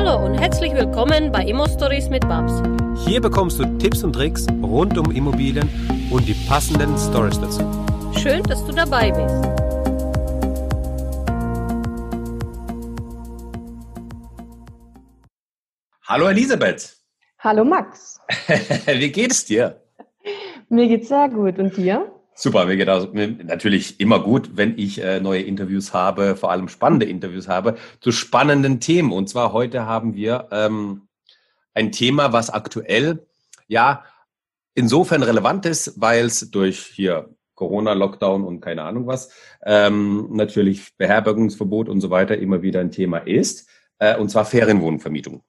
Hallo und herzlich willkommen bei Immo Stories mit Babs. Hier bekommst du Tipps und Tricks rund um Immobilien und die passenden Stories dazu. Schön, dass du dabei bist. Hallo Elisabeth. Hallo Max. Wie geht es dir? Mir geht's sehr gut. Und dir? Super, mir geht auch natürlich immer gut, wenn ich äh, neue Interviews habe, vor allem spannende Interviews habe, zu spannenden Themen. Und zwar heute haben wir ähm, ein Thema, was aktuell ja insofern relevant ist, weil es durch hier Corona, Lockdown und keine Ahnung was, ähm, natürlich Beherbergungsverbot und so weiter immer wieder ein Thema ist, äh, und zwar Ferienwohnvermietung.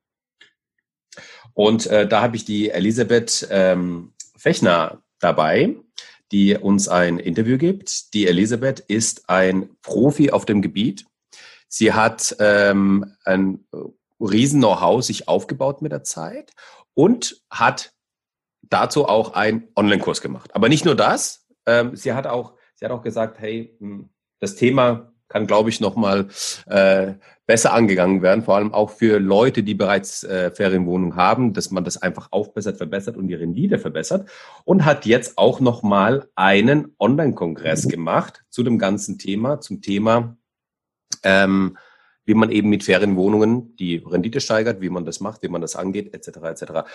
Und äh, da habe ich die Elisabeth ähm, Fechner dabei die uns ein Interview gibt. Die Elisabeth ist ein Profi auf dem Gebiet. Sie hat ähm, ein riesen Know-how sich aufgebaut mit der Zeit und hat dazu auch einen Online-Kurs gemacht. Aber nicht nur das, ähm, sie hat auch, sie hat auch gesagt, hey, hm, das Thema kann, glaube ich, nochmal äh, besser angegangen werden, vor allem auch für Leute, die bereits äh, Ferienwohnungen haben, dass man das einfach aufbessert, verbessert und die Rendite verbessert und hat jetzt auch nochmal einen Online-Kongress gemacht zu dem ganzen Thema, zum Thema ähm, wie man eben mit Ferienwohnungen die Rendite steigert, wie man das macht, wie man das angeht, etc. etc.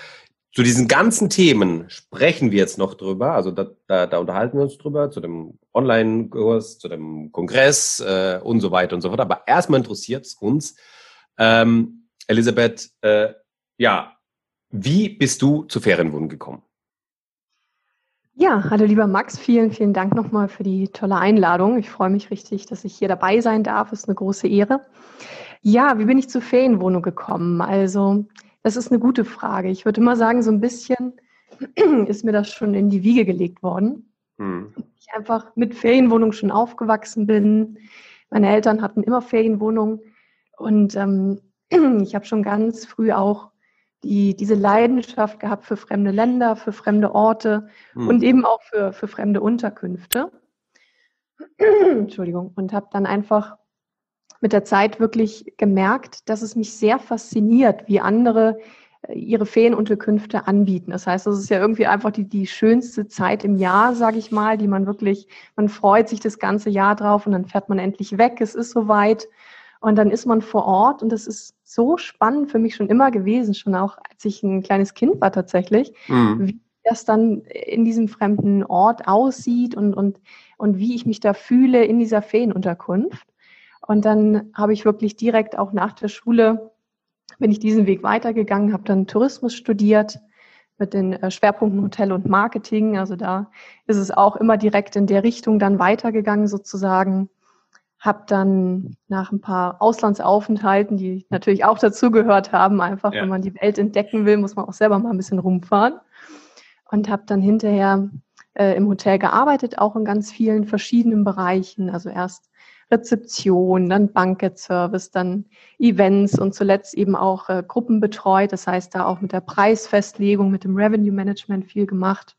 Zu diesen ganzen Themen sprechen wir jetzt noch drüber, also da, da, da unterhalten wir uns drüber, zu dem Online-Kurs, zu dem Kongress äh, und so weiter und so fort. Aber erstmal interessiert es uns, ähm, Elisabeth, äh, ja, wie bist du zu Ferienwohnungen gekommen? Ja, hallo lieber Max, vielen, vielen Dank nochmal für die tolle Einladung. Ich freue mich richtig, dass ich hier dabei sein darf. Es ist eine große Ehre. Ja, wie bin ich zur Ferienwohnung gekommen? Also, das ist eine gute Frage. Ich würde immer sagen, so ein bisschen ist mir das schon in die Wiege gelegt worden. Mhm. Ich einfach mit Ferienwohnung schon aufgewachsen bin. Meine Eltern hatten immer Ferienwohnungen und ähm, ich habe schon ganz früh auch die, diese Leidenschaft gehabt für fremde Länder, für fremde Orte hm. und eben auch für, für fremde Unterkünfte. Entschuldigung. Und habe dann einfach mit der Zeit wirklich gemerkt, dass es mich sehr fasziniert, wie andere äh, ihre Ferienunterkünfte anbieten. Das heißt, das ist ja irgendwie einfach die, die schönste Zeit im Jahr, sage ich mal, die man wirklich, man freut sich das ganze Jahr drauf und dann fährt man endlich weg, es ist soweit und dann ist man vor Ort und das ist so spannend für mich schon immer gewesen, schon auch als ich ein kleines Kind war tatsächlich, mhm. wie das dann in diesem fremden Ort aussieht und, und, und wie ich mich da fühle in dieser Ferienunterkunft. Und dann habe ich wirklich direkt auch nach der Schule, bin ich diesen Weg weitergegangen, habe dann Tourismus studiert mit den äh, Schwerpunkten Hotel und Marketing. Also da ist es auch immer direkt in der Richtung dann weitergegangen sozusagen habe dann nach ein paar Auslandsaufenthalten, die natürlich auch dazugehört haben, einfach ja. wenn man die Welt entdecken will, muss man auch selber mal ein bisschen rumfahren. Und habe dann hinterher äh, im Hotel gearbeitet, auch in ganz vielen verschiedenen Bereichen. Also erst Rezeption, dann Banquet Service, dann Events und zuletzt eben auch äh, Gruppen betreut. Das heißt, da auch mit der Preisfestlegung, mit dem Revenue Management viel gemacht.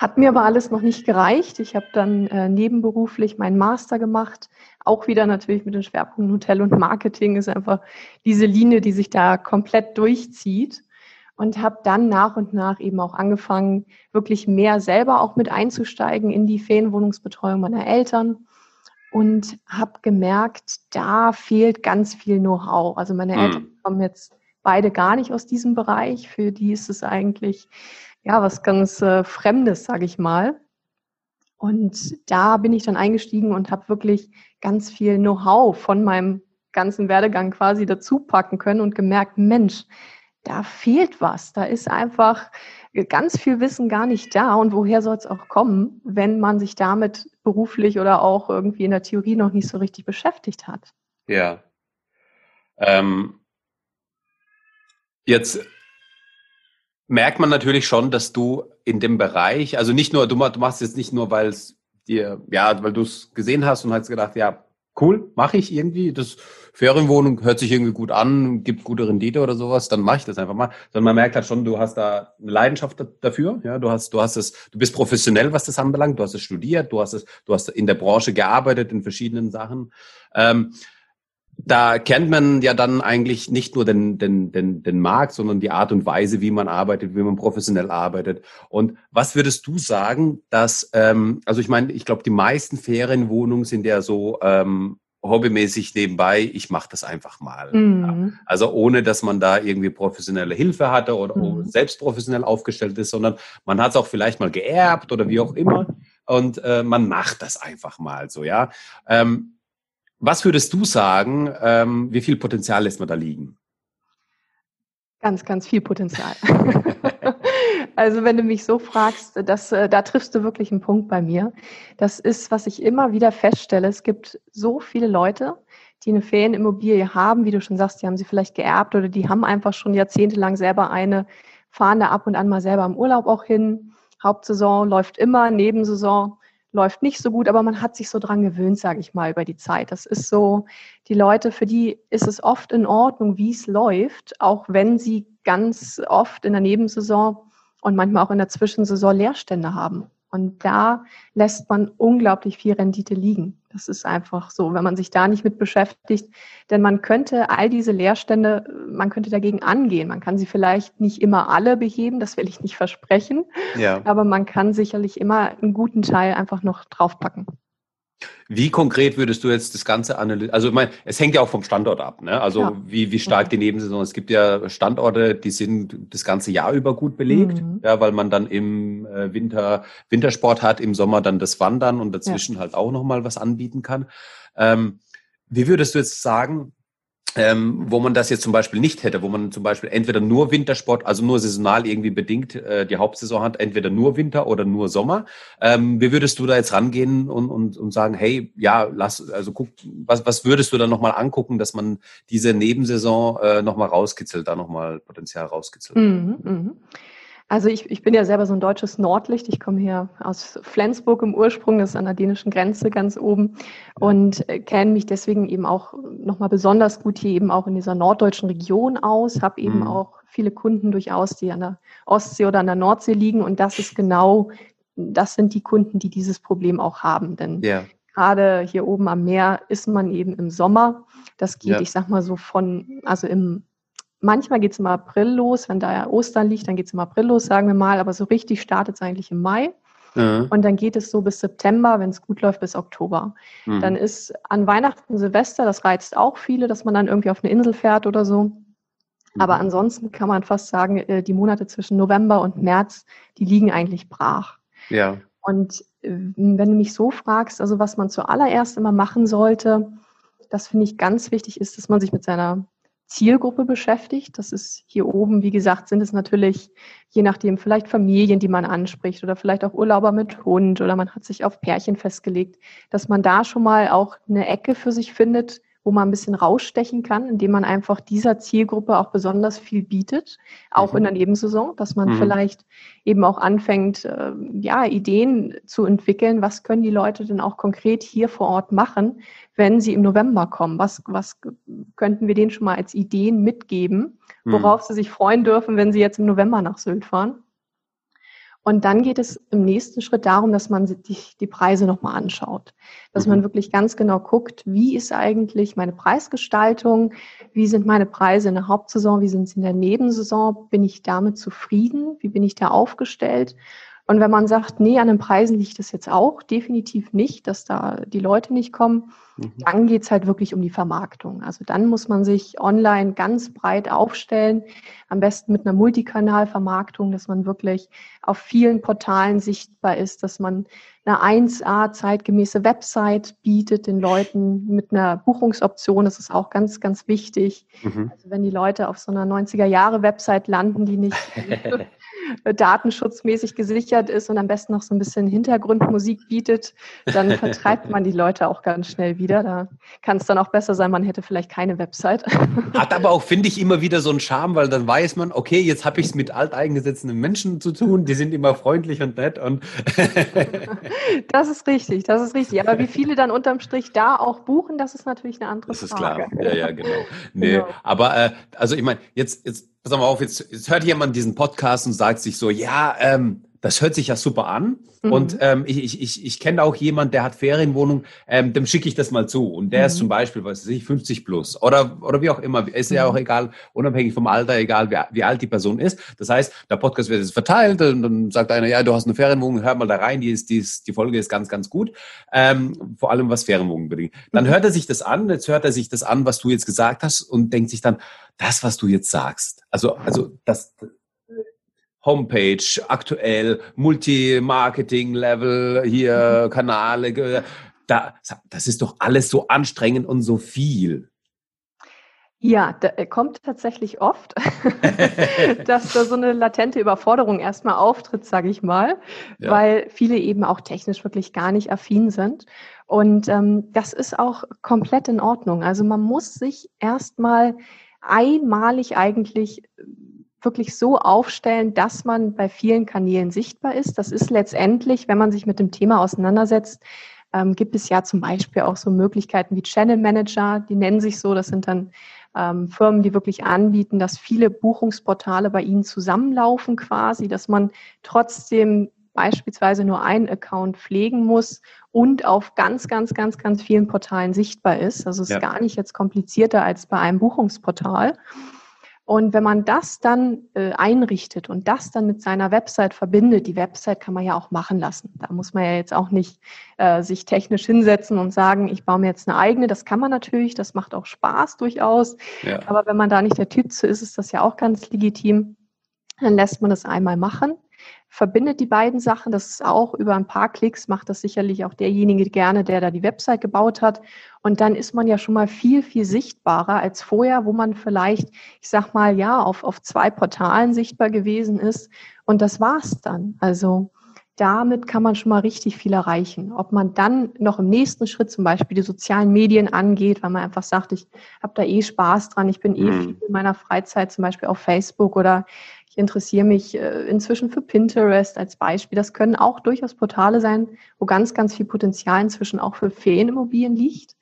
Hat mir aber alles noch nicht gereicht. Ich habe dann äh, nebenberuflich meinen Master gemacht. Auch wieder natürlich mit den Schwerpunkten Hotel und Marketing ist einfach diese Linie, die sich da komplett durchzieht. Und habe dann nach und nach eben auch angefangen, wirklich mehr selber auch mit einzusteigen in die Ferienwohnungsbetreuung meiner Eltern. Und habe gemerkt, da fehlt ganz viel Know-how. Also meine mhm. Eltern kommen jetzt beide gar nicht aus diesem Bereich. Für die ist es eigentlich ja, was ganz äh, Fremdes, sage ich mal. Und da bin ich dann eingestiegen und habe wirklich ganz viel Know-how von meinem ganzen Werdegang quasi dazu packen können und gemerkt, Mensch, da fehlt was. Da ist einfach ganz viel Wissen gar nicht da. Und woher soll es auch kommen, wenn man sich damit beruflich oder auch irgendwie in der Theorie noch nicht so richtig beschäftigt hat? Ja. Ähm, jetzt merkt man natürlich schon, dass du in dem Bereich, also nicht nur, du, machst jetzt nicht nur, weil es dir, ja, weil du es gesehen hast und hast gedacht, ja, cool, mache ich irgendwie, das Ferienwohnung hört sich irgendwie gut an, gibt gute Rendite oder sowas, dann mache ich das einfach mal. Sondern man merkt halt schon, du hast da eine Leidenschaft dafür, ja, du hast, du hast es, du bist professionell, was das anbelangt, du hast es studiert, du hast es, du hast in der Branche gearbeitet in verschiedenen Sachen. Ähm, da kennt man ja dann eigentlich nicht nur den, den, den, den Markt, sondern die Art und Weise, wie man arbeitet, wie man professionell arbeitet. Und was würdest du sagen, dass, ähm, also ich meine, ich glaube, die meisten Ferienwohnungen sind ja so ähm, hobbymäßig nebenbei, ich mache das einfach mal. Mhm. Ja. Also ohne, dass man da irgendwie professionelle Hilfe hatte oder mhm. selbst professionell aufgestellt ist, sondern man hat es auch vielleicht mal geerbt oder wie auch immer und äh, man macht das einfach mal so, ja. Ähm, was würdest du sagen, ähm, wie viel Potenzial lässt man da liegen? Ganz, ganz viel Potenzial. also wenn du mich so fragst, das, äh, da triffst du wirklich einen Punkt bei mir. Das ist, was ich immer wieder feststelle. Es gibt so viele Leute, die eine Ferienimmobilie haben, wie du schon sagst, die haben sie vielleicht geerbt oder die haben einfach schon jahrzehntelang selber eine, fahren da ab und an mal selber im Urlaub auch hin. Hauptsaison läuft immer, Nebensaison läuft nicht so gut, aber man hat sich so dran gewöhnt, sage ich mal, über die Zeit. Das ist so, die Leute, für die ist es oft in Ordnung, wie es läuft, auch wenn sie ganz oft in der Nebensaison und manchmal auch in der Zwischensaison Leerstände haben. Und da lässt man unglaublich viel Rendite liegen. Das ist einfach so, wenn man sich da nicht mit beschäftigt. Denn man könnte all diese Leerstände, man könnte dagegen angehen. Man kann sie vielleicht nicht immer alle beheben, das will ich nicht versprechen. Ja. Aber man kann sicherlich immer einen guten Teil einfach noch draufpacken. Wie konkret würdest du jetzt das Ganze analysieren? Also, ich meine, es hängt ja auch vom Standort ab, ne? Also, ja. wie, wie stark die Nebensaison. Es gibt ja Standorte, die sind das ganze Jahr über gut belegt, mhm. ja, weil man dann im äh, Winter Wintersport hat, im Sommer dann das Wandern und dazwischen ja. halt auch nochmal was anbieten kann. Ähm, wie würdest du jetzt sagen, ähm, wo man das jetzt zum Beispiel nicht hätte, wo man zum Beispiel entweder nur Wintersport, also nur saisonal irgendwie bedingt äh, die Hauptsaison hat, entweder nur Winter oder nur Sommer. Ähm, wie würdest du da jetzt rangehen und, und, und sagen, hey, ja, lass, also guck, was, was würdest du da nochmal angucken, dass man diese Nebensaison äh, nochmal rauskitzelt, da nochmal Potenzial rauskitzelt? Mhm, mh. Also ich, ich bin ja selber so ein deutsches Nordlicht. Ich komme hier aus Flensburg im Ursprung, das ist an der dänischen Grenze ganz oben und äh, kenne mich deswegen eben auch nochmal besonders gut hier eben auch in dieser norddeutschen Region aus, habe eben mhm. auch viele Kunden durchaus, die an der Ostsee oder an der Nordsee liegen und das ist genau, das sind die Kunden, die dieses Problem auch haben, denn ja. gerade hier oben am Meer ist man eben im Sommer. Das geht, ja. ich sag mal so von, also im Manchmal geht es im April los, wenn da Ostern liegt, dann geht es im April los, sagen wir mal, aber so richtig startet es eigentlich im Mai. Mhm. Und dann geht es so bis September, wenn es gut läuft, bis Oktober. Mhm. Dann ist an Weihnachten, Silvester, das reizt auch viele, dass man dann irgendwie auf eine Insel fährt oder so. Mhm. Aber ansonsten kann man fast sagen, äh, die Monate zwischen November und März, die liegen eigentlich brach. Ja. Und äh, wenn du mich so fragst, also was man zuallererst immer machen sollte, das finde ich ganz wichtig ist, dass man sich mit seiner Zielgruppe beschäftigt. Das ist hier oben, wie gesagt, sind es natürlich je nachdem vielleicht Familien, die man anspricht oder vielleicht auch Urlauber mit Hund oder man hat sich auf Pärchen festgelegt, dass man da schon mal auch eine Ecke für sich findet, wo man ein bisschen rausstechen kann, indem man einfach dieser Zielgruppe auch besonders viel bietet, auch mhm. in der Nebensaison, dass man mhm. vielleicht eben auch anfängt, äh, ja, Ideen zu entwickeln. Was können die Leute denn auch konkret hier vor Ort machen, wenn sie im November kommen? Was, was könnten wir denen schon mal als Ideen mitgeben, mhm. worauf mhm. sie sich freuen dürfen, wenn sie jetzt im November nach Sylt fahren? Und dann geht es im nächsten Schritt darum, dass man sich die Preise nochmal anschaut. Dass mhm. man wirklich ganz genau guckt, wie ist eigentlich meine Preisgestaltung? Wie sind meine Preise in der Hauptsaison? Wie sind sie in der Nebensaison? Bin ich damit zufrieden? Wie bin ich da aufgestellt? Und wenn man sagt, nee, an den Preisen liegt es jetzt auch definitiv nicht, dass da die Leute nicht kommen, mhm. dann geht's halt wirklich um die Vermarktung. Also dann muss man sich online ganz breit aufstellen, am besten mit einer Multikanalvermarktung, dass man wirklich auf vielen Portalen sichtbar ist, dass man eine 1A zeitgemäße Website bietet den Leuten mit einer Buchungsoption. Das ist auch ganz, ganz wichtig. Mhm. Also wenn die Leute auf so einer 90er Jahre Website landen, die nicht datenschutzmäßig gesichert ist und am besten noch so ein bisschen Hintergrundmusik bietet, dann vertreibt man die Leute auch ganz schnell wieder. Da kann es dann auch besser sein, man hätte vielleicht keine Website. Hat aber auch, finde ich, immer wieder so einen Charme, weil dann weiß man, okay, jetzt habe ich es mit alteingesetzten Menschen zu tun, die sind immer freundlich und nett und Das ist richtig, das ist richtig. Aber wie viele dann unterm Strich da auch buchen, das ist natürlich eine andere Frage. Das ist Frage. klar. Ja, ja, genau. Nee, genau. aber äh, also ich meine, jetzt, jetzt pass mal auf, jetzt, jetzt hört jemand diesen Podcast und sagt sich so, ja, ähm, das hört sich ja super an. Mhm. Und ähm, ich, ich, ich, ich kenne auch jemand, der hat Ferienwohnung, ähm, dem schicke ich das mal zu. Und der mhm. ist zum Beispiel, was weiß ich, 50 plus oder, oder wie auch immer. Ist ja mhm. auch egal, unabhängig vom Alter, egal wie, wie alt die Person ist. Das heißt, der Podcast wird jetzt verteilt und dann sagt einer, ja, du hast eine Ferienwohnung, hör mal da rein, die, ist, die, ist, die Folge ist ganz, ganz gut. Ähm, vor allem was Ferienwohnungen bedingt. Dann mhm. hört er sich das an, jetzt hört er sich das an, was du jetzt gesagt hast und denkt sich dann, das, was du jetzt sagst. Also, also das, Homepage, aktuell, Multi-Marketing-Level, hier mhm. Kanale, da, das ist doch alles so anstrengend und so viel. Ja, da äh, kommt tatsächlich oft, dass da so eine latente Überforderung erstmal auftritt, sage ich mal, ja. weil viele eben auch technisch wirklich gar nicht affin sind. Und ähm, das ist auch komplett in Ordnung. Also man muss sich erstmal einmalig eigentlich wirklich so aufstellen, dass man bei vielen Kanälen sichtbar ist. Das ist letztendlich, wenn man sich mit dem Thema auseinandersetzt, ähm, gibt es ja zum Beispiel auch so Möglichkeiten wie Channel Manager, die nennen sich so, das sind dann ähm, Firmen, die wirklich anbieten, dass viele Buchungsportale bei ihnen zusammenlaufen quasi, dass man trotzdem beispielsweise nur einen Account pflegen muss und auf ganz, ganz, ganz, ganz vielen Portalen sichtbar ist. Also es ist ja. gar nicht jetzt komplizierter als bei einem Buchungsportal. Und wenn man das dann äh, einrichtet und das dann mit seiner Website verbindet, die Website kann man ja auch machen lassen. Da muss man ja jetzt auch nicht äh, sich technisch hinsetzen und sagen, ich baue mir jetzt eine eigene. Das kann man natürlich, das macht auch Spaß durchaus. Ja. Aber wenn man da nicht der Typ zu ist, ist das ja auch ganz legitim. Dann lässt man das einmal machen verbindet die beiden Sachen. Das ist auch über ein paar Klicks, macht das sicherlich auch derjenige gerne, der da die Website gebaut hat. Und dann ist man ja schon mal viel, viel sichtbarer als vorher, wo man vielleicht, ich sag mal, ja, auf, auf zwei Portalen sichtbar gewesen ist. Und das war's dann. Also damit kann man schon mal richtig viel erreichen. Ob man dann noch im nächsten Schritt zum Beispiel die sozialen Medien angeht, weil man einfach sagt, ich habe da eh Spaß dran, ich bin eh mhm. viel in meiner Freizeit zum Beispiel auf Facebook oder ich interessiere mich äh, inzwischen für Pinterest als Beispiel. Das können auch durchaus Portale sein, wo ganz, ganz viel Potenzial inzwischen auch für Ferienimmobilien liegt.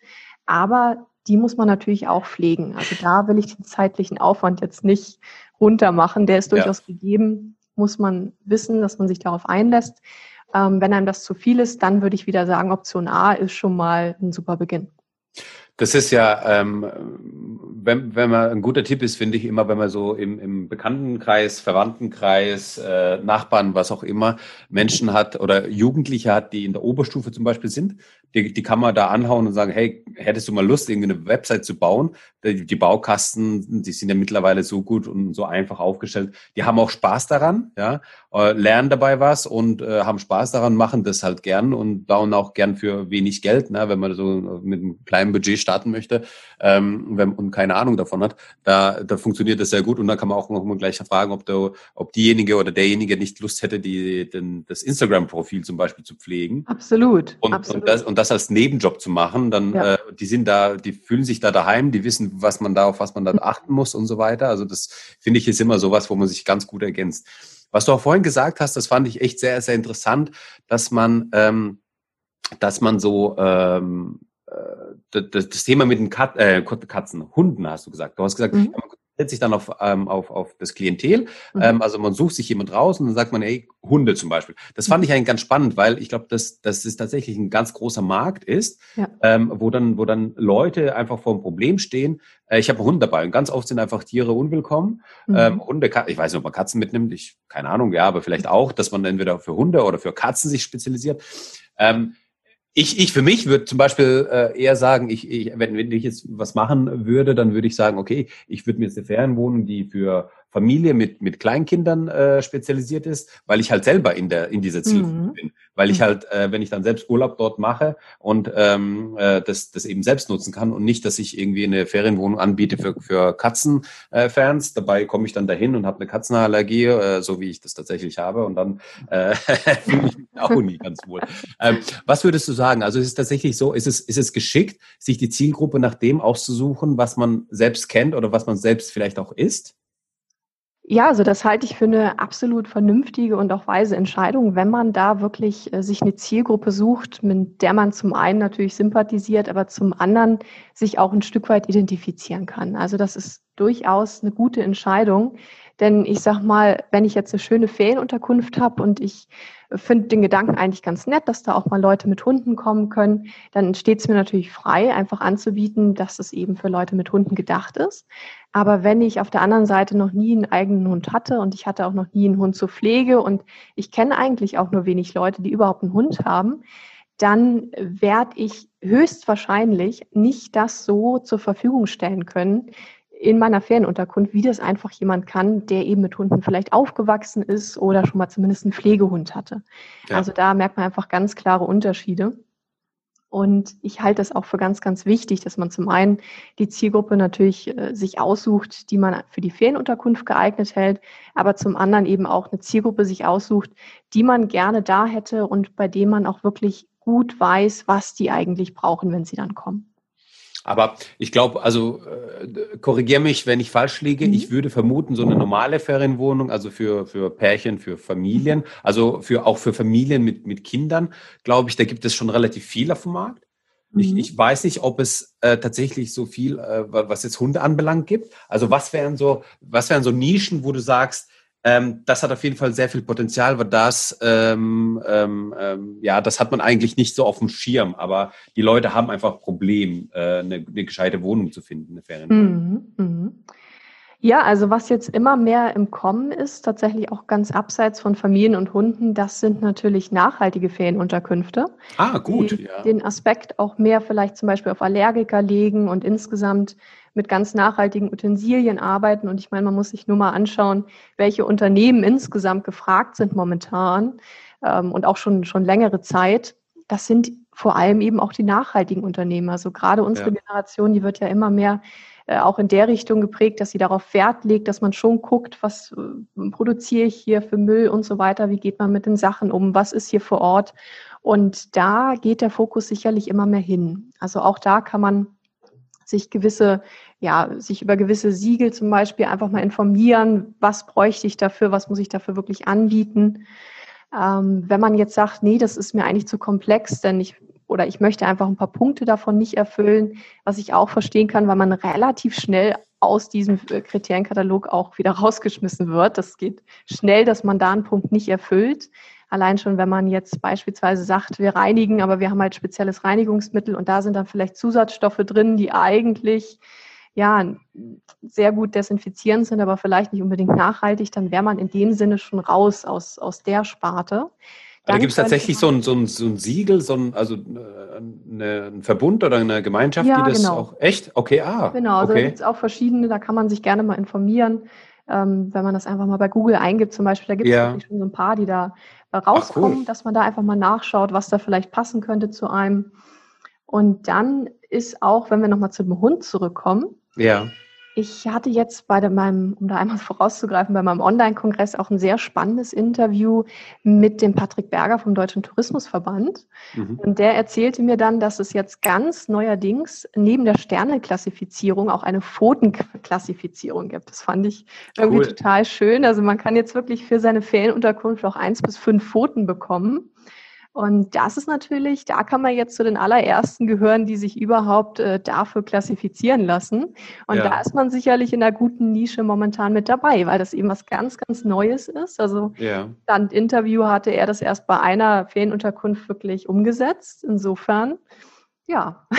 Aber die muss man natürlich auch pflegen. Also da will ich den zeitlichen Aufwand jetzt nicht runter machen. Der ist durchaus ja. gegeben. Muss man wissen, dass man sich darauf einlässt. Ähm, wenn einem das zu viel ist, dann würde ich wieder sagen, Option A ist schon mal ein super Beginn. Das ist ja, ähm, wenn, wenn man ein guter Tipp ist, finde ich immer, wenn man so im, im Bekanntenkreis, Verwandtenkreis, äh, Nachbarn, was auch immer, Menschen hat oder Jugendliche hat, die in der Oberstufe zum Beispiel sind, die, die kann man da anhauen und sagen, hey, hättest du mal Lust, irgendwie eine Website zu bauen? Die, die Baukasten, die sind ja mittlerweile so gut und so einfach aufgestellt. Die haben auch Spaß daran, ja, äh, lernen dabei was und äh, haben Spaß daran, machen das halt gern und bauen auch gern für wenig Geld, ne, wenn man so mit einem kleinen Budget starten möchte ähm, wenn, und keine Ahnung davon hat, da, da funktioniert das sehr gut und da kann man auch noch mal gleich fragen, ob, der, ob diejenige oder derjenige nicht Lust hätte, die, den, das Instagram-Profil zum Beispiel zu pflegen. Absolut. Und, Absolut. und, das, und das als Nebenjob zu machen, dann ja. äh, die sind da, die fühlen sich da daheim, die wissen, was man da, auf was man da achten muss und so weiter. Also das finde ich ist immer sowas, wo man sich ganz gut ergänzt. Was du auch vorhin gesagt hast, das fand ich echt sehr, sehr interessant, dass man, ähm, dass man so ähm, äh, das, das Thema mit den Kat äh, Katzen, Hunden hast du gesagt. Du hast gesagt, mhm. Setzt sich dann auf, ähm, auf, auf das Klientel. Mhm. Ähm, also man sucht sich jemand raus und dann sagt man, ey, Hunde zum Beispiel. Das fand ich eigentlich ganz spannend, weil ich glaube, dass, dass es tatsächlich ein ganz großer Markt ist, ja. ähm, wo, dann, wo dann Leute einfach vor einem Problem stehen. Äh, ich habe einen Hund dabei und ganz oft sind einfach Tiere unwillkommen. Mhm. Ähm, Hunde, ich weiß nicht, ob man Katzen mitnimmt, ich keine Ahnung, ja, aber vielleicht auch, dass man entweder für Hunde oder für Katzen sich spezialisiert. Ähm, ich, ich für mich würde zum Beispiel äh, eher sagen, ich, ich, wenn, wenn ich jetzt was machen würde, dann würde ich sagen, okay, ich würde mir jetzt eine Ferienwohnung, die für Familie mit, mit Kleinkindern äh, spezialisiert ist, weil ich halt selber in, der, in dieser Zielgruppe mhm. bin. Weil ich mhm. halt, äh, wenn ich dann selbst Urlaub dort mache und ähm, äh, das, das eben selbst nutzen kann und nicht, dass ich irgendwie eine Ferienwohnung anbiete für, für Katzenfans. Äh, Dabei komme ich dann dahin und habe eine Katzenallergie, äh, so wie ich das tatsächlich habe. Und dann äh, fühle ich mich auch nie ganz wohl. Ähm, was würdest du sagen? Also ist es tatsächlich so, ist es, ist es geschickt, sich die Zielgruppe nach dem auszusuchen, was man selbst kennt oder was man selbst vielleicht auch ist? Ja, also das halte ich für eine absolut vernünftige und auch weise Entscheidung, wenn man da wirklich äh, sich eine Zielgruppe sucht, mit der man zum einen natürlich sympathisiert, aber zum anderen sich auch ein Stück weit identifizieren kann. Also das ist durchaus eine gute Entscheidung. Denn ich sag mal, wenn ich jetzt eine schöne Ferienunterkunft habe und ich finde den Gedanken eigentlich ganz nett, dass da auch mal Leute mit Hunden kommen können, dann steht es mir natürlich frei, einfach anzubieten, dass es eben für Leute mit Hunden gedacht ist. Aber wenn ich auf der anderen Seite noch nie einen eigenen Hund hatte und ich hatte auch noch nie einen Hund zur Pflege und ich kenne eigentlich auch nur wenig Leute, die überhaupt einen Hund haben, dann werde ich höchstwahrscheinlich nicht das so zur Verfügung stellen können, in meiner Ferienunterkunft, wie das einfach jemand kann, der eben mit Hunden vielleicht aufgewachsen ist oder schon mal zumindest einen Pflegehund hatte. Ja. Also da merkt man einfach ganz klare Unterschiede. Und ich halte es auch für ganz, ganz wichtig, dass man zum einen die Zielgruppe natürlich äh, sich aussucht, die man für die Ferienunterkunft geeignet hält, aber zum anderen eben auch eine Zielgruppe sich aussucht, die man gerne da hätte und bei dem man auch wirklich gut weiß, was die eigentlich brauchen, wenn sie dann kommen. Aber ich glaube, also äh, korrigiere mich, wenn ich falsch liege. Mhm. Ich würde vermuten, so eine normale Ferienwohnung, also für, für Pärchen, für Familien, also für, auch für Familien mit, mit Kindern, glaube ich, da gibt es schon relativ viel auf dem Markt. Mhm. Ich, ich weiß nicht, ob es äh, tatsächlich so viel, äh, was jetzt Hunde anbelangt, gibt. Also was wären so, was wären so Nischen, wo du sagst, ähm, das hat auf jeden Fall sehr viel Potenzial, weil das, ähm, ähm, ähm, ja, das hat man eigentlich nicht so auf dem Schirm, aber die Leute haben einfach Problem, äh, eine, eine gescheite Wohnung zu finden, eine Ferienwohnung. Mhm, mh. Ja, also was jetzt immer mehr im Kommen ist, tatsächlich auch ganz abseits von Familien und Hunden, das sind natürlich nachhaltige Ferienunterkünfte. Ah, gut. Die ja. Den Aspekt auch mehr vielleicht zum Beispiel auf Allergiker legen und insgesamt mit ganz nachhaltigen Utensilien arbeiten. Und ich meine, man muss sich nur mal anschauen, welche Unternehmen insgesamt gefragt sind momentan ähm, und auch schon, schon längere Zeit. Das sind vor allem eben auch die nachhaltigen Unternehmen. Also gerade unsere ja. Generation, die wird ja immer mehr äh, auch in der Richtung geprägt, dass sie darauf Wert legt, dass man schon guckt, was äh, produziere ich hier für Müll und so weiter, wie geht man mit den Sachen um, was ist hier vor Ort. Und da geht der Fokus sicherlich immer mehr hin. Also auch da kann man sich gewisse, ja, sich über gewisse Siegel zum Beispiel einfach mal informieren, was bräuchte ich dafür, was muss ich dafür wirklich anbieten. Ähm, wenn man jetzt sagt, nee, das ist mir eigentlich zu komplex, denn ich oder ich möchte einfach ein paar Punkte davon nicht erfüllen, was ich auch verstehen kann, weil man relativ schnell aus diesem äh, Kriterienkatalog auch wieder rausgeschmissen wird. Das geht schnell, dass man da einen Punkt nicht erfüllt. Allein schon, wenn man jetzt beispielsweise sagt, wir reinigen, aber wir haben halt spezielles Reinigungsmittel und da sind dann vielleicht Zusatzstoffe drin, die eigentlich ja sehr gut desinfizierend sind, aber vielleicht nicht unbedingt nachhaltig, dann wäre man in dem Sinne schon raus aus, aus der Sparte. Da gibt es tatsächlich so ein, so, ein, so ein Siegel, so ein, also äh, eine, ein Verbund oder eine Gemeinschaft, ja, die das genau. auch echt? Okay, ah. Genau, also okay. da gibt es auch verschiedene, da kann man sich gerne mal informieren. Ähm, wenn man das einfach mal bei Google eingibt, zum Beispiel, da gibt es ja. schon so ein paar, die da rauskommen, Ach, cool. dass man da einfach mal nachschaut, was da vielleicht passen könnte zu einem. Und dann ist auch, wenn wir nochmal zu dem Hund zurückkommen, ja. Ich hatte jetzt bei meinem, um da einmal vorauszugreifen, bei meinem Online-Kongress auch ein sehr spannendes Interview mit dem Patrick Berger vom Deutschen Tourismusverband. Mhm. Und der erzählte mir dann, dass es jetzt ganz neuerdings neben der Sterneklassifizierung auch eine Pfotenklassifizierung gibt. Das fand ich irgendwie cool. total schön. Also man kann jetzt wirklich für seine Ferienunterkunft auch eins bis fünf Pfoten bekommen. Und das ist natürlich, da kann man jetzt zu den allerersten gehören, die sich überhaupt äh, dafür klassifizieren lassen. Und ja. da ist man sicherlich in einer guten Nische momentan mit dabei, weil das eben was ganz, ganz Neues ist. Also ja. dann Interview hatte er das erst bei einer Ferienunterkunft wirklich umgesetzt. Insofern ja.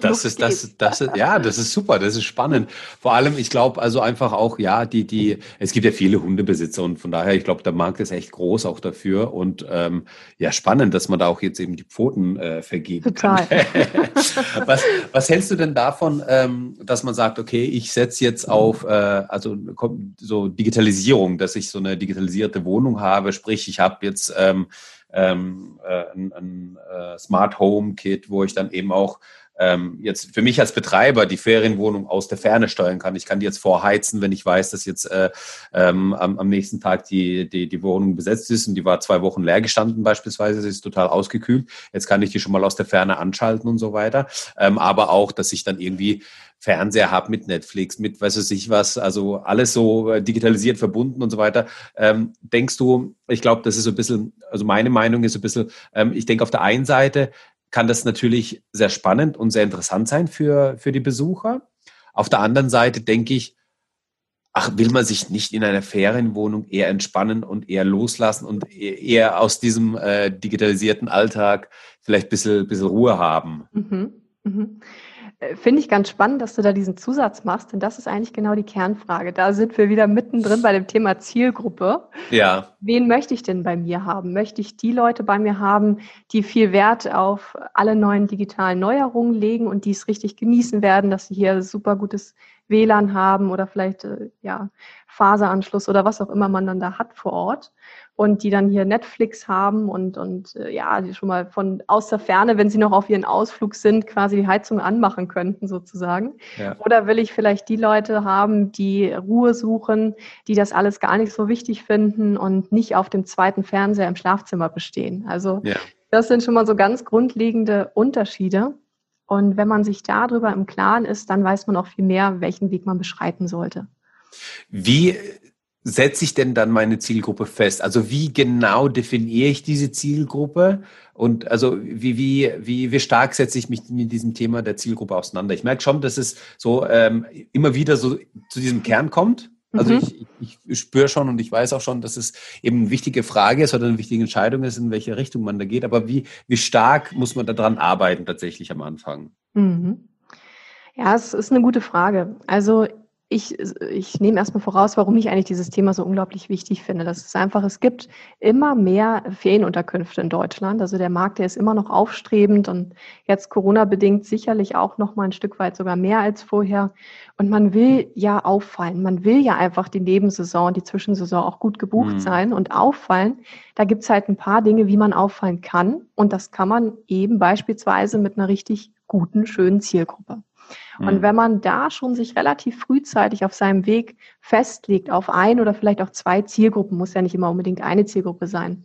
Das ist, das, das ist, ja, das ist super, das ist spannend. Vor allem, ich glaube, also einfach auch, ja, die, die, es gibt ja viele Hundebesitzer und von daher, ich glaube, der Markt ist echt groß auch dafür und ähm, ja, spannend, dass man da auch jetzt eben die Pfoten äh, vergeben Total. kann. was, was hältst du denn davon, ähm, dass man sagt, okay, ich setze jetzt auf, äh, also so Digitalisierung, dass ich so eine digitalisierte Wohnung habe, sprich, ich habe jetzt ähm, ähm, äh, ein, ein äh, Smart Home Kit, wo ich dann eben auch ähm, jetzt für mich als Betreiber die Ferienwohnung aus der Ferne steuern kann. Ich kann die jetzt vorheizen, wenn ich weiß, dass jetzt äh, ähm, am, am nächsten Tag die, die, die Wohnung besetzt ist und die war zwei Wochen leer gestanden beispielsweise, sie ist total ausgekühlt. Jetzt kann ich die schon mal aus der Ferne anschalten und so weiter. Ähm, aber auch, dass ich dann irgendwie Fernseher habe mit Netflix, mit weiß ich was, also alles so äh, digitalisiert verbunden und so weiter. Ähm, denkst du, ich glaube, das ist so ein bisschen, also meine Meinung ist so ein bisschen, ähm, ich denke auf der einen Seite kann das natürlich sehr spannend und sehr interessant sein für, für die Besucher. Auf der anderen Seite denke ich, ach, will man sich nicht in einer Ferienwohnung eher entspannen und eher loslassen und e-, eher aus diesem äh, digitalisierten Alltag vielleicht ein bisschen, bisschen Ruhe haben? Mhm. Mhm. Äh, finde ich ganz spannend, dass du da diesen Zusatz machst, denn das ist eigentlich genau die Kernfrage. Da sind wir wieder mittendrin bei dem Thema Zielgruppe. Ja. Wen möchte ich denn bei mir haben? Möchte ich die Leute bei mir haben, die viel Wert auf alle neuen digitalen Neuerungen legen und die es richtig genießen werden, dass sie hier super gutes WLAN haben oder vielleicht äh, ja, Faseranschluss oder was auch immer man dann da hat vor Ort und die dann hier Netflix haben und, und äh, ja, die schon mal von aus der Ferne, wenn sie noch auf ihren Ausflug sind, quasi die Heizung anmachen könnten sozusagen. Ja. Oder will ich vielleicht die Leute haben, die Ruhe suchen, die das alles gar nicht so wichtig finden und nicht auf dem zweiten Fernseher im Schlafzimmer bestehen. Also ja. das sind schon mal so ganz grundlegende Unterschiede. Und wenn man sich darüber im Klaren ist, dann weiß man auch viel mehr, welchen Weg man beschreiten sollte. Wie setze ich denn dann meine Zielgruppe fest? Also wie genau definiere ich diese Zielgruppe? Und also wie, wie, wie, wie stark setze ich mich mit diesem Thema der Zielgruppe auseinander? Ich merke schon, dass es so ähm, immer wieder so zu diesem Kern kommt. Also mhm. ich, ich spüre schon und ich weiß auch schon, dass es eben eine wichtige Frage ist oder eine wichtige Entscheidung ist, in welche Richtung man da geht. Aber wie, wie stark muss man daran arbeiten tatsächlich am Anfang? Mhm. Ja, es ist eine gute Frage. Also ich, ich nehme erstmal voraus, warum ich eigentlich dieses Thema so unglaublich wichtig finde. Das ist einfach, es gibt immer mehr Ferienunterkünfte in Deutschland. Also der Markt, der ist immer noch aufstrebend und jetzt Corona-bedingt sicherlich auch noch mal ein Stück weit sogar mehr als vorher. Und man will ja auffallen. Man will ja einfach die Nebensaison, die Zwischensaison auch gut gebucht mhm. sein und auffallen. Da gibt's halt ein paar Dinge, wie man auffallen kann. Und das kann man eben beispielsweise mit einer richtig guten, schönen Zielgruppe. Und mhm. wenn man da schon sich relativ frühzeitig auf seinem Weg festlegt, auf ein oder vielleicht auch zwei Zielgruppen, muss ja nicht immer unbedingt eine Zielgruppe sein,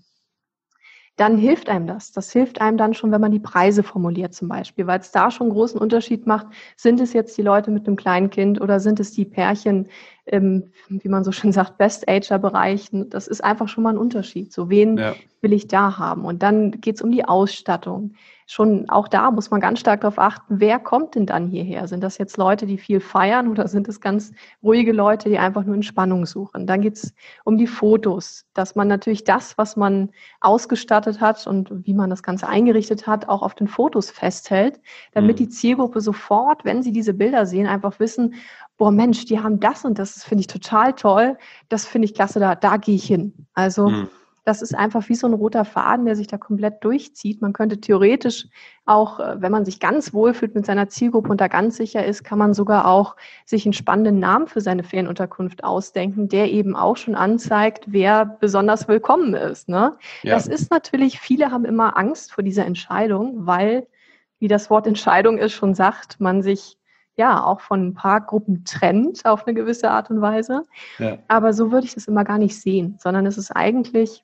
dann hilft einem das. Das hilft einem dann schon, wenn man die Preise formuliert zum Beispiel, weil es da schon einen großen Unterschied macht. Sind es jetzt die Leute mit einem kleinen Kind oder sind es die Pärchen im, wie man so schön sagt, Best-Ager-Bereich? Das ist einfach schon mal ein Unterschied. So, wen ja. Will ich da haben? Und dann geht es um die Ausstattung schon auch da muss man ganz stark darauf achten, wer kommt denn dann hierher? Sind das jetzt Leute, die viel feiern oder sind es ganz ruhige Leute, die einfach nur Entspannung suchen? Dann geht es um die Fotos, dass man natürlich das, was man ausgestattet hat und wie man das Ganze eingerichtet hat, auch auf den Fotos festhält, damit mhm. die Zielgruppe sofort, wenn sie diese Bilder sehen, einfach wissen, boah Mensch, die haben das und das, finde ich total toll, das finde ich klasse, da, da gehe ich hin. Also mhm das ist einfach wie so ein roter Faden, der sich da komplett durchzieht. Man könnte theoretisch auch, äh, wenn man sich ganz wohlfühlt mit seiner Zielgruppe und da ganz sicher ist, kann man sogar auch sich einen spannenden Namen für seine Ferienunterkunft ausdenken, der eben auch schon anzeigt, wer besonders willkommen ist. Ne? Ja. Das ist natürlich, viele haben immer Angst vor dieser Entscheidung, weil, wie das Wort Entscheidung ist, schon sagt, man sich ja auch von ein paar Gruppen trennt auf eine gewisse Art und Weise. Ja. Aber so würde ich das immer gar nicht sehen, sondern es ist eigentlich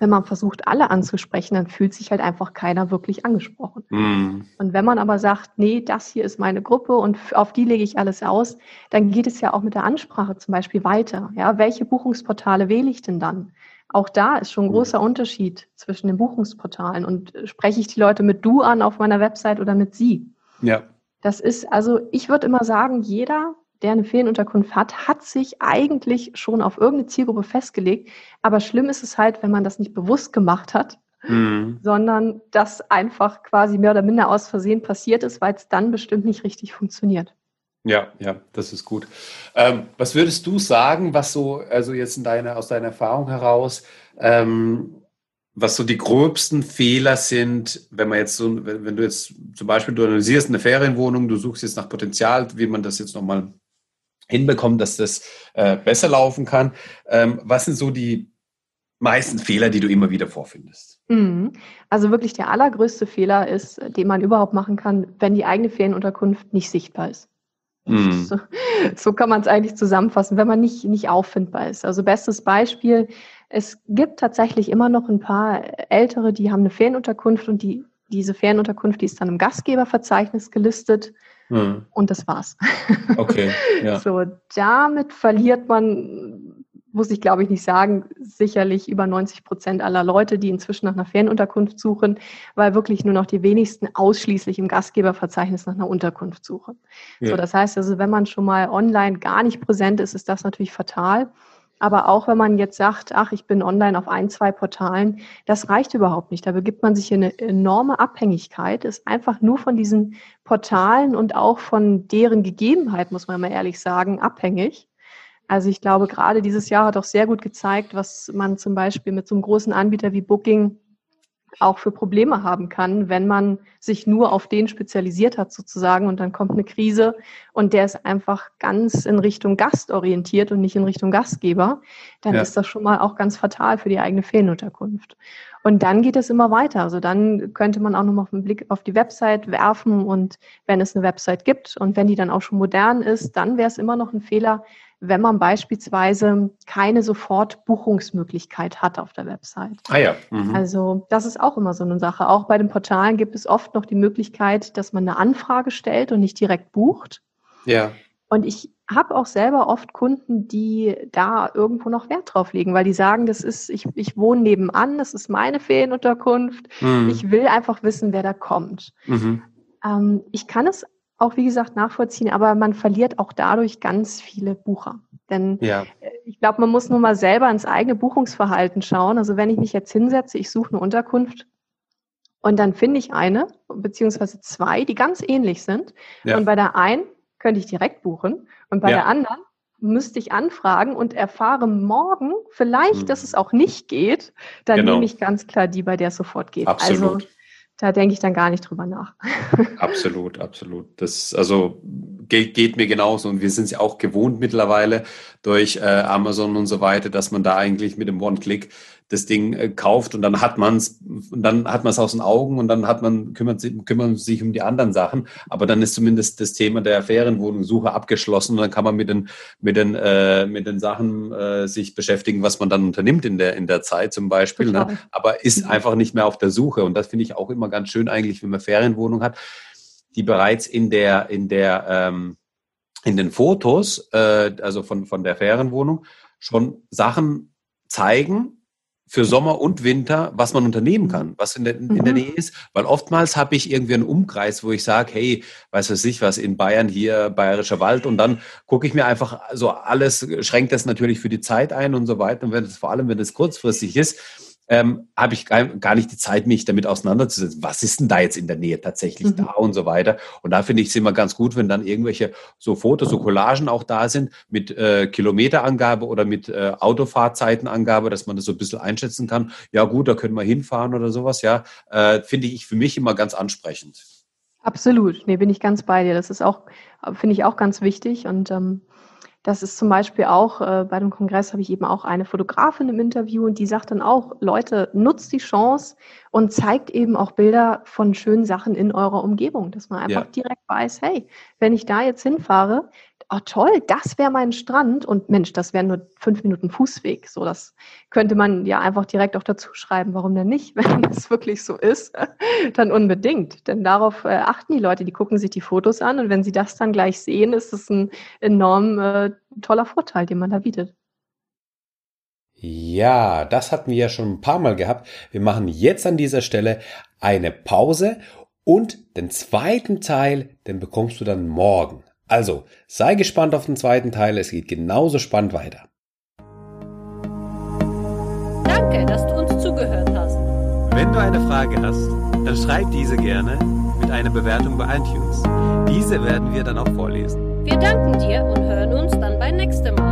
wenn man versucht, alle anzusprechen, dann fühlt sich halt einfach keiner wirklich angesprochen. Mm. Und wenn man aber sagt, nee, das hier ist meine Gruppe und auf die lege ich alles aus, dann geht es ja auch mit der Ansprache zum Beispiel weiter. Ja, welche Buchungsportale wähle ich denn dann? Auch da ist schon ein mm. großer Unterschied zwischen den Buchungsportalen und spreche ich die Leute mit du an auf meiner Website oder mit sie? Ja. Das ist, also ich würde immer sagen, jeder der eine Ferienunterkunft hat, hat sich eigentlich schon auf irgendeine Zielgruppe festgelegt. Aber schlimm ist es halt, wenn man das nicht bewusst gemacht hat, mhm. sondern das einfach quasi mehr oder minder aus Versehen passiert ist, weil es dann bestimmt nicht richtig funktioniert. Ja, ja, das ist gut. Ähm, was würdest du sagen, was so, also jetzt in deiner, aus deiner Erfahrung heraus, ähm, was so die gröbsten Fehler sind, wenn man jetzt so, wenn, wenn, du jetzt zum Beispiel du analysierst eine Ferienwohnung, du suchst jetzt nach Potenzial, wie man das jetzt nochmal hinbekommen, dass das äh, besser laufen kann. Ähm, was sind so die meisten Fehler, die du immer wieder vorfindest? Mhm. Also wirklich der allergrößte Fehler ist, den man überhaupt machen kann, wenn die eigene Ferienunterkunft nicht sichtbar ist. Mhm. So, so, kann man es eigentlich zusammenfassen, wenn man nicht, nicht auffindbar ist. Also bestes Beispiel, es gibt tatsächlich immer noch ein paar Ältere, die haben eine Ferienunterkunft und die, diese Ferienunterkunft, die ist dann im Gastgeberverzeichnis gelistet Mhm. Und das war's. Okay. Ja. So, damit verliert man, muss ich glaube ich nicht sagen, sicherlich über 90 Prozent aller Leute, die inzwischen nach einer Ferienunterkunft suchen, weil wirklich nur noch die wenigsten ausschließlich im Gastgeberverzeichnis nach einer Unterkunft suchen. Ja. So, das heißt also, wenn man schon mal online gar nicht präsent ist, ist das natürlich fatal. Aber auch wenn man jetzt sagt, ach, ich bin online auf ein, zwei Portalen, das reicht überhaupt nicht. Da begibt man sich in eine enorme Abhängigkeit, ist einfach nur von diesen Portalen und auch von deren Gegebenheit, muss man mal ehrlich sagen, abhängig. Also ich glaube, gerade dieses Jahr hat auch sehr gut gezeigt, was man zum Beispiel mit so einem großen Anbieter wie Booking auch für Probleme haben kann, wenn man sich nur auf den spezialisiert hat sozusagen und dann kommt eine Krise und der ist einfach ganz in Richtung Gast orientiert und nicht in Richtung Gastgeber, dann ja. ist das schon mal auch ganz fatal für die eigene Ferienunterkunft. Und dann geht es immer weiter. Also dann könnte man auch noch mal einen Blick auf die Website werfen und wenn es eine Website gibt und wenn die dann auch schon modern ist, dann wäre es immer noch ein Fehler, wenn man beispielsweise keine Sofortbuchungsmöglichkeit hat auf der Website. Ah ja. Mhm. Also das ist auch immer so eine Sache. Auch bei den Portalen gibt es oft noch die Möglichkeit, dass man eine Anfrage stellt und nicht direkt bucht. Ja. Und ich habe auch selber oft Kunden, die da irgendwo noch Wert drauf legen, weil die sagen, das ist, ich, ich wohne nebenan, das ist meine Ferienunterkunft. Mhm. Ich will einfach wissen, wer da kommt. Mhm. Ähm, ich kann es auch, wie gesagt, nachvollziehen, aber man verliert auch dadurch ganz viele Bucher. Denn ja. Äh, ich glaube, man muss nur mal selber ins eigene Buchungsverhalten schauen. Also wenn ich mich jetzt hinsetze, ich suche eine Unterkunft und dann finde ich eine, beziehungsweise zwei, die ganz ähnlich sind. Ja. Und bei der einen könnte ich direkt buchen und bei ja. der anderen müsste ich anfragen und erfahre morgen vielleicht, hm. dass es auch nicht geht, dann genau. nehme ich ganz klar die, bei der es sofort geht. Absolut. Also da denke ich dann gar nicht drüber nach. absolut, absolut. Das also geht, geht mir genauso und wir sind es ja auch gewohnt mittlerweile durch äh, Amazon und so weiter, dass man da eigentlich mit dem One-Click das Ding äh, kauft und dann hat man es und dann hat man es aus den Augen und dann hat man kümmert sich, kümmert sich um die anderen Sachen. Aber dann ist zumindest das Thema der Ferienwohnungssuche abgeschlossen und dann kann man mit den mit den äh, mit den Sachen äh, sich beschäftigen, was man dann unternimmt in der in der Zeit zum Beispiel. Ne? Aber ist mhm. einfach nicht mehr auf der Suche und das finde ich auch immer ganz schön eigentlich, wenn man Ferienwohnung hat, die bereits in der in der ähm, in den Fotos, äh, also von von der Ferienwohnung schon Sachen zeigen, für Sommer und Winter, was man unternehmen kann, was in der, in der mhm. Nähe ist. Weil oftmals habe ich irgendwie einen Umkreis, wo ich sage, hey, weiß was ich was, in Bayern hier Bayerischer Wald und dann gucke ich mir einfach so alles, schränkt das natürlich für die Zeit ein und so weiter. Und wenn es vor allem, wenn es kurzfristig ist, ähm, habe ich gar, gar nicht die Zeit, mich damit auseinanderzusetzen. Was ist denn da jetzt in der Nähe tatsächlich mhm. da und so weiter? Und da finde ich es immer ganz gut, wenn dann irgendwelche so Fotos, so Collagen auch da sind mit äh, Kilometerangabe oder mit äh, Autofahrzeitenangabe, dass man das so ein bisschen einschätzen kann. Ja gut, da können wir hinfahren oder sowas. Ja, äh, finde ich für mich immer ganz ansprechend. Absolut, nee, bin ich ganz bei dir. Das ist auch, finde ich auch ganz wichtig und ähm, das ist zum Beispiel auch, äh, bei dem Kongress habe ich eben auch eine Fotografin im Interview und die sagt dann auch, Leute, nutzt die Chance und zeigt eben auch Bilder von schönen Sachen in eurer Umgebung, dass man einfach ja. direkt weiß, hey, wenn ich da jetzt hinfahre, oh toll, das wäre mein Strand und Mensch, das wären nur fünf Minuten Fußweg. So, das könnte man ja einfach direkt auch dazu schreiben. Warum denn nicht? Wenn es wirklich so ist, dann unbedingt. Denn darauf äh, achten die Leute, die gucken sich die Fotos an und wenn sie das dann gleich sehen, ist es ein enorm äh, toller Vorteil, den man da bietet. Ja, das hatten wir ja schon ein paar Mal gehabt. Wir machen jetzt an dieser Stelle eine Pause und den zweiten Teil, den bekommst du dann morgen. Also, sei gespannt auf den zweiten Teil, es geht genauso spannend weiter. Danke, dass du uns zugehört hast. Wenn du eine Frage hast, dann schreib diese gerne mit einer Bewertung bei iTunes. Diese werden wir dann auch vorlesen. Wir danken dir und hören uns dann beim nächsten Mal.